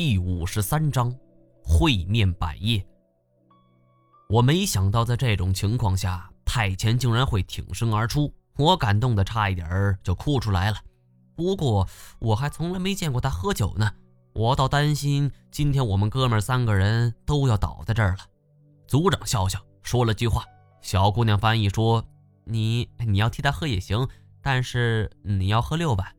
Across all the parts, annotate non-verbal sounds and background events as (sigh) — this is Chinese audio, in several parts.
第五十三章会面百叶。我没想到在这种情况下，太前竟然会挺身而出，我感动的差一点儿就哭出来了。不过我还从来没见过他喝酒呢，我倒担心今天我们哥们三个人都要倒在这儿了。组长笑笑说了句话，小姑娘翻译说：“你你要替他喝也行，但是你要喝六碗。”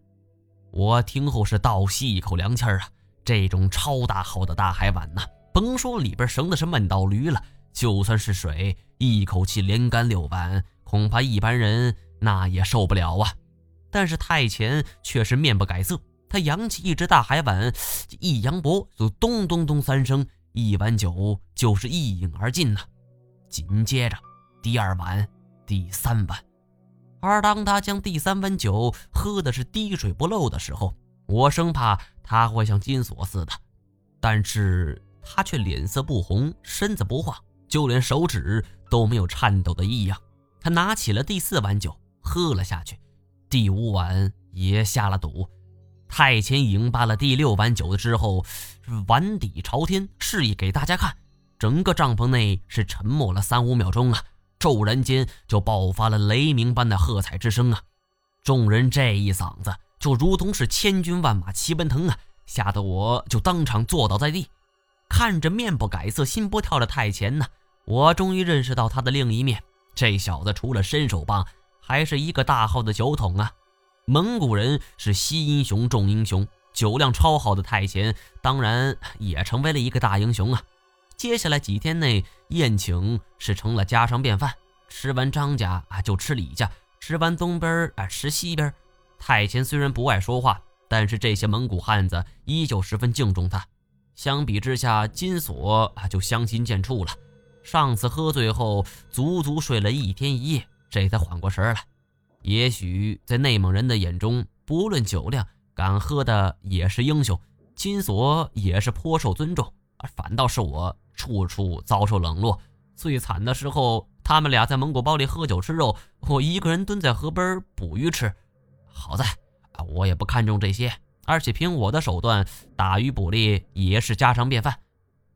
我听后是倒吸一口凉气儿啊！这种超大号的大海碗呐，甭说里边盛的是闷倒驴了，就算是水，一口气连干六碗，恐怕一般人那也受不了啊。但是太前却是面不改色，他扬起一只大海碗，一扬脖就咚咚咚三声，一碗酒就是一饮而尽呐。紧接着，第二碗，第三碗。而当他将第三碗酒喝的是滴水不漏的时候，我生怕他会像金锁似的，但是他却脸色不红，身子不晃，就连手指都没有颤抖的异样。他拿起了第四碗酒，喝了下去，第五碗也下了肚。太前饮罢了第六碗酒之后，碗底朝天，示意给大家看。整个帐篷内是沉默了三五秒钟啊。骤然间就爆发了雷鸣般的喝彩之声啊！众人这一嗓子就如同是千军万马齐奔腾啊！吓得我就当场坐倒在地，看着面不改色、心不跳的太前呢，我终于认识到他的另一面。这小子除了伸手棒，还是一个大号的酒桶啊！蒙古人是惜英雄重英雄，酒量超好的太前当然也成为了一个大英雄啊！接下来几天内，宴请是成了家常便饭。吃完张家啊，就吃李家；吃完东边啊，吃西边。太前虽然不爱说话，但是这些蒙古汉子依旧十分敬重他。相比之下，金锁啊就相形见绌了。上次喝醉后，足足睡了一天一夜，这才缓过神来。也许在内蒙人的眼中，不论酒量，敢喝的也是英雄。金锁也是颇受尊重，而反倒是我。处处遭受冷落，最惨的时候，他们俩在蒙古包里喝酒吃肉，我一个人蹲在河边捕鱼吃。好在啊，我也不看重这些，而且凭我的手段，打鱼捕猎也是家常便饭。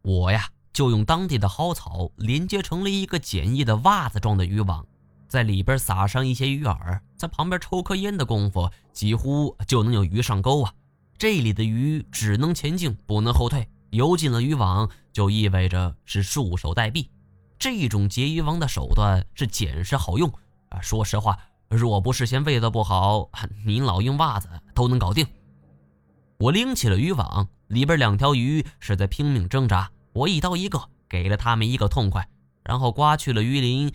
我呀，就用当地的蒿草连接成了一个简易的袜子状的渔网，在里边撒上一些鱼饵，在旁边抽颗烟的功夫，几乎就能有鱼上钩啊！这里的鱼只能前进，不能后退。游进了渔网，就意味着是束手待毙。这种结渔网的手段是简是好用啊！说实话，若不是嫌味道不好，(laughs) 您老用袜子都能搞定。我拎起了渔网，里边两条鱼是在拼命挣扎。我一刀一个，给了他们一个痛快，然后刮去了鱼鳞，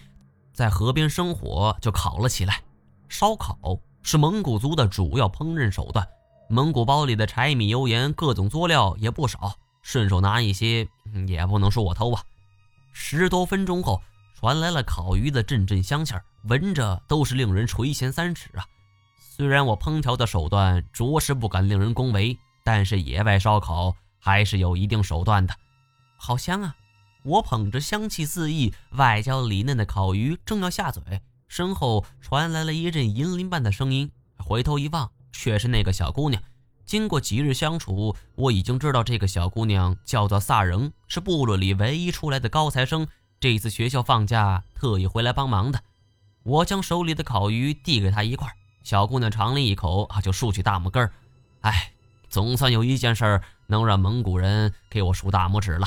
在河边生火就烤了起来。烧烤是蒙古族的主要烹饪手段，蒙古包里的柴米油盐各种佐料也不少。顺手拿一些，也不能说我偷啊。十多分钟后，传来了烤鱼的阵阵香气儿，闻着都是令人垂涎三尺啊。虽然我烹调的手段着实不敢令人恭维，但是野外烧烤还是有一定手段的。好香啊！我捧着香气四溢、外焦里嫩的烤鱼，正要下嘴，身后传来了一阵银铃般的声音。回头一望，却是那个小姑娘。经过几日相处，我已经知道这个小姑娘叫做萨仍，是部落里唯一出来的高材生。这次学校放假，特意回来帮忙的。我将手里的烤鱼递给她一块，小姑娘尝了一口，啊，就竖起大拇哥。哎，总算有一件事能让蒙古人给我竖大拇指了。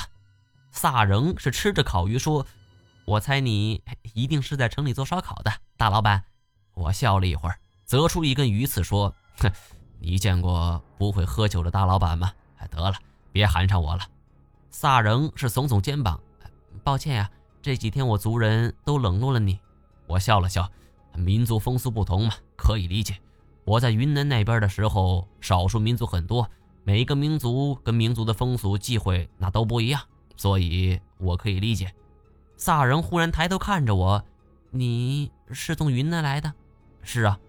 萨仍是吃着烤鱼说：“我猜你一定是在城里做烧烤的，大老板。”我笑了一会儿，择出一根鱼刺说：“哼。”你见过不会喝酒的大老板吗？哎，得了，别寒碜我了。萨仍是耸耸肩膀，抱歉呀，这几天我族人都冷落了你。我笑了笑，民族风俗不同嘛，可以理解。我在云南那边的时候，少数民族很多，每一个民族跟民族的风俗忌讳那都不一样，所以我可以理解。萨仍忽然抬头看着我，你是从云南来的？是啊。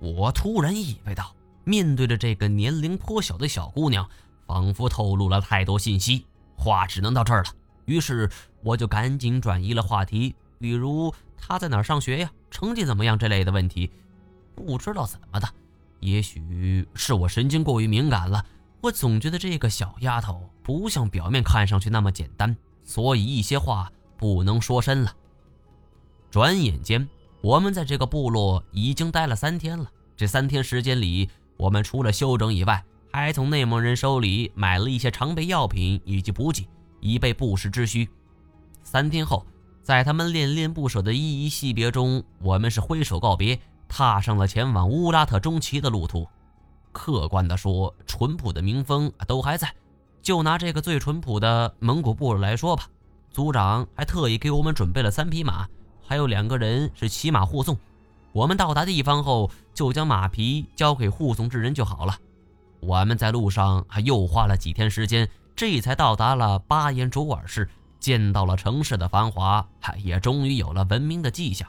我突然意味到。面对着这个年龄颇小的小姑娘，仿佛透露了太多信息，话只能到这儿了。于是我就赶紧转移了话题，比如她在哪上学呀，成绩怎么样这类的问题。不知道怎么的，也许是我神经过于敏感了，我总觉得这个小丫头不像表面看上去那么简单，所以一些话不能说深了。转眼间，我们在这个部落已经待了三天了。这三天时间里，我们除了休整以外，还从内蒙人手里买了一些常备药品以及补给，以备不时之需。三天后，在他们恋恋不舍的依依惜别中，我们是挥手告别，踏上了前往乌拉特中旗的路途。客观的说，淳朴的民风都还在。就拿这个最淳朴的蒙古部落来说吧，族长还特意给我们准备了三匹马，还有两个人是骑马护送。我们到达地方后，就将马匹交给护送之人就好了。我们在路上还又花了几天时间，这才到达了巴彦卓尔市，见到了城市的繁华，也终于有了文明的迹象。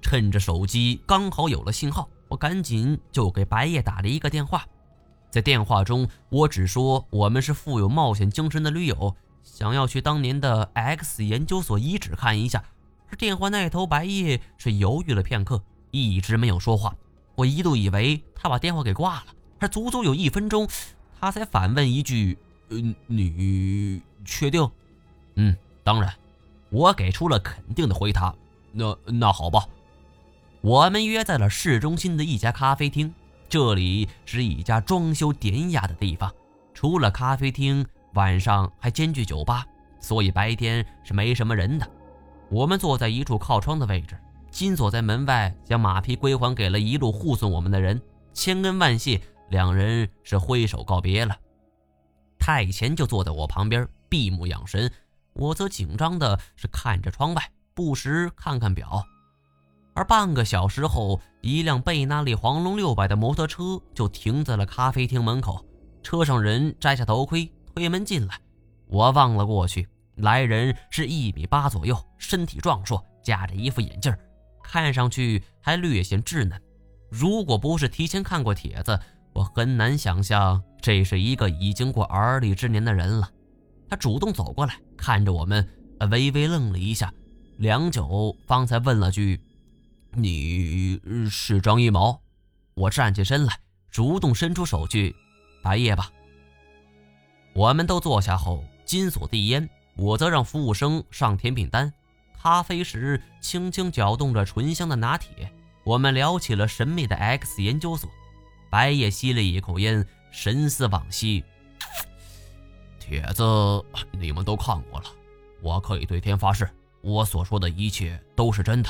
趁着手机刚好有了信号。我赶紧就给白夜打了一个电话，在电话中，我只说我们是富有冒险精神的驴友，想要去当年的 X 研究所遗址看一下。而电话那头，白夜是犹豫了片刻，一直没有说话。我一度以为他把电话给挂了，而足足有一分钟，他才反问一句：“嗯，你确定？”“嗯，当然。”我给出了肯定的回答。那那好吧。我们约在了市中心的一家咖啡厅，这里是一家装修典雅的地方。除了咖啡厅，晚上还兼具酒吧，所以白天是没什么人的。我们坐在一处靠窗的位置，金锁在门外将马匹归还给了一路护送我们的人，千恩万谢。两人是挥手告别了。太前就坐在我旁边，闭目养神，我则紧张的是看着窗外，不时看看表。而半个小时后，一辆贝纳利黄龙六百的摩托车就停在了咖啡厅门口。车上人摘下头盔，推门进来。我望了过去，来人是一米八左右，身体壮硕，架着一副眼镜，看上去还略显稚嫩。如果不是提前看过帖子，我很难想象这是一个已经过而立之年的人了。他主动走过来，看着我们，微微愣了一下，良久，方才问了句。你是张一毛，我站起身来，主动伸出手去，白夜吧。我们都坐下后，金锁递烟，我则让服务生上甜品单。咖啡时轻轻搅动着醇香的拿铁。我们聊起了神秘的 X 研究所。白夜吸了一口烟，神思往昔。帖子你们都看过了，我可以对天发誓，我所说的一切都是真的。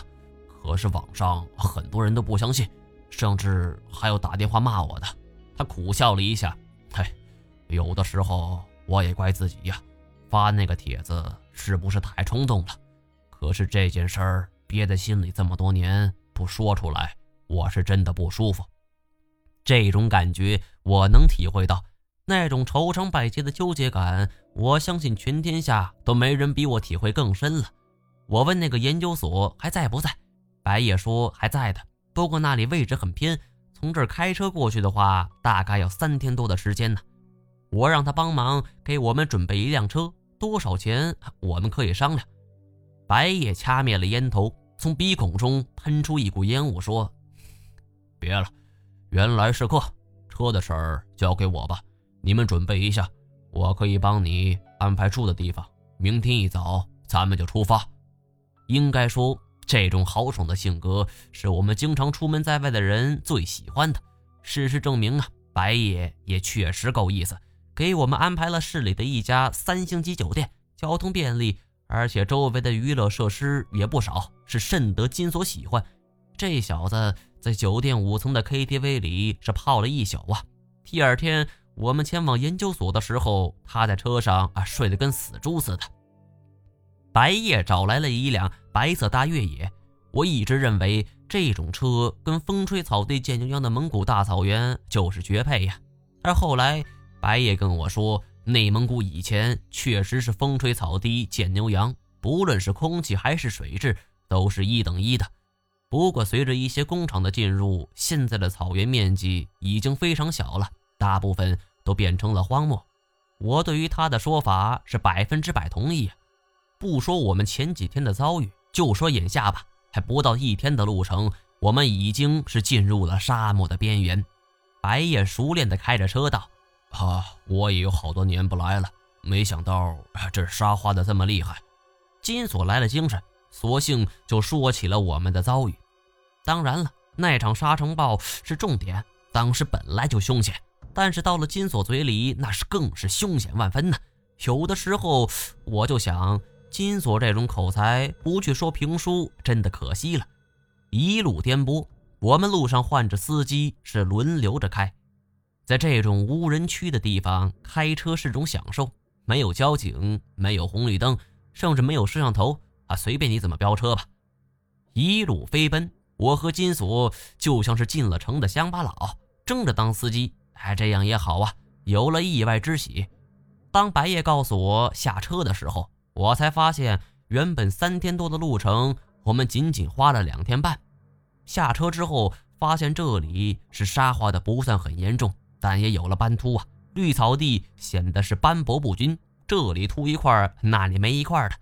可是网上很多人都不相信，甚至还有打电话骂我的。他苦笑了一下，嘿，有的时候我也怪自己呀，发那个帖子是不是太冲动了？可是这件事儿憋在心里这么多年不说出来，我是真的不舒服。这种感觉我能体会到，那种愁肠百结的纠结感，我相信全天下都没人比我体会更深了。我问那个研究所还在不在？白夜说还在的，不过那里位置很偏，从这儿开车过去的话，大概要三天多的时间呢。我让他帮忙给我们准备一辆车，多少钱我们可以商量。白夜掐灭了烟头，从鼻孔中喷出一股烟雾，说：“ (laughs) 别了，原来是客，车的事儿交给我吧，你们准备一下，我可以帮你安排住的地方。明天一早咱们就出发。应该说。”这种豪爽的性格是我们经常出门在外的人最喜欢的。事实证明啊，白夜也确实够意思，给我们安排了市里的一家三星级酒店，交通便利，而且周围的娱乐设施也不少，是甚得金锁喜欢。这小子在酒店五层的 KTV 里是泡了一宿啊。第二天我们前往研究所的时候，他在车上啊睡得跟死猪似的。白夜找来了一辆白色大越野，我一直认为这种车跟风吹草低见牛羊的蒙古大草原就是绝配呀。而后来白夜跟我说，内蒙古以前确实是风吹草低见牛羊，不论是空气还是水质都是一等一的。不过随着一些工厂的进入，现在的草原面积已经非常小了，大部分都变成了荒漠。我对于他的说法是百分之百同意。不说我们前几天的遭遇，就说眼下吧，还不到一天的路程，我们已经是进入了沙漠的边缘。白夜熟练地开着车道：“啊，我也有好多年不来了，没想到这沙化的这么厉害。金锁来了精神，索性就说起了我们的遭遇。当然了，那场沙尘暴是重点，当时本来就凶险，但是到了金锁嘴里，那是更是凶险万分呢。有的时候我就想，金锁这种口才，不去说评书，真的可惜了。一路颠簸，我们路上换着司机，是轮流着开。在这种无人区的地方开车是种享受，没有交警，没有红绿灯。甚至没有摄像头啊，随便你怎么飙车吧。一路飞奔，我和金锁就像是进了城的乡巴佬，争着当司机。哎，这样也好啊，有了意外之喜。当白夜告诉我下车的时候，我才发现原本三天多的路程，我们仅仅花了两天半。下车之后，发现这里是沙化的不算很严重，但也有了斑秃啊，绿草地显得是斑驳不均。这里秃一块，那里没一块的。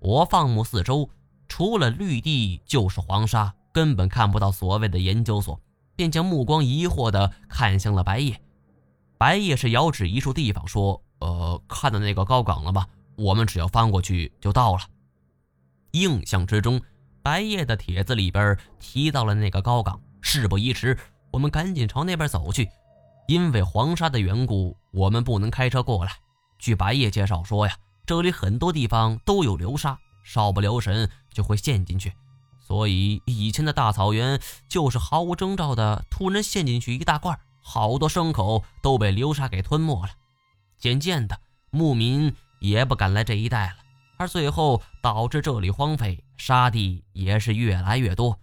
我放目四周，除了绿地就是黄沙，根本看不到所谓的研究所，便将目光疑惑地看向了白夜。白夜是遥指一处地方说：“呃，看到那个高岗了吧？我们只要翻过去就到了。”印象之中，白夜的帖子里边提到了那个高岗。事不宜迟，我们赶紧朝那边走去。因为黄沙的缘故，我们不能开车过来。据白夜介绍说呀，这里很多地方都有流沙，稍不留神就会陷进去。所以以前的大草原就是毫无征兆的突然陷进去一大块，好多牲口都被流沙给吞没了。渐渐的，牧民也不敢来这一带了，而最后导致这里荒废，沙地也是越来越多。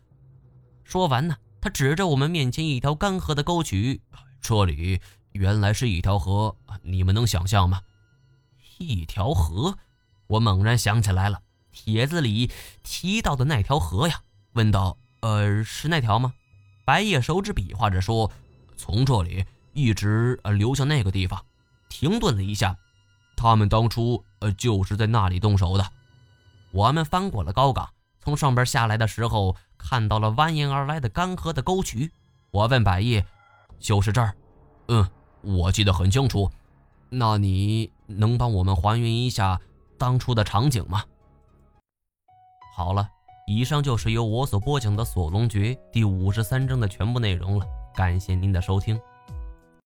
说完呢，他指着我们面前一条干涸的沟渠，这里原来是一条河，你们能想象吗？一条河，我猛然想起来了，帖子里提到的那条河呀。问道：“呃，是那条吗？”白夜手指比划着说：“从这里一直呃流向那个地方。”停顿了一下，他们当初呃就是在那里动手的。我们翻过了高岗，从上边下来的时候，看到了蜿蜒而来的干涸的沟渠。我问白夜：“就是这儿？”“嗯，我记得很清楚。”那你能帮我们还原一下当初的场景吗？好了，以上就是由我所播讲的《锁龙诀》第五十三章的全部内容了。感谢您的收听。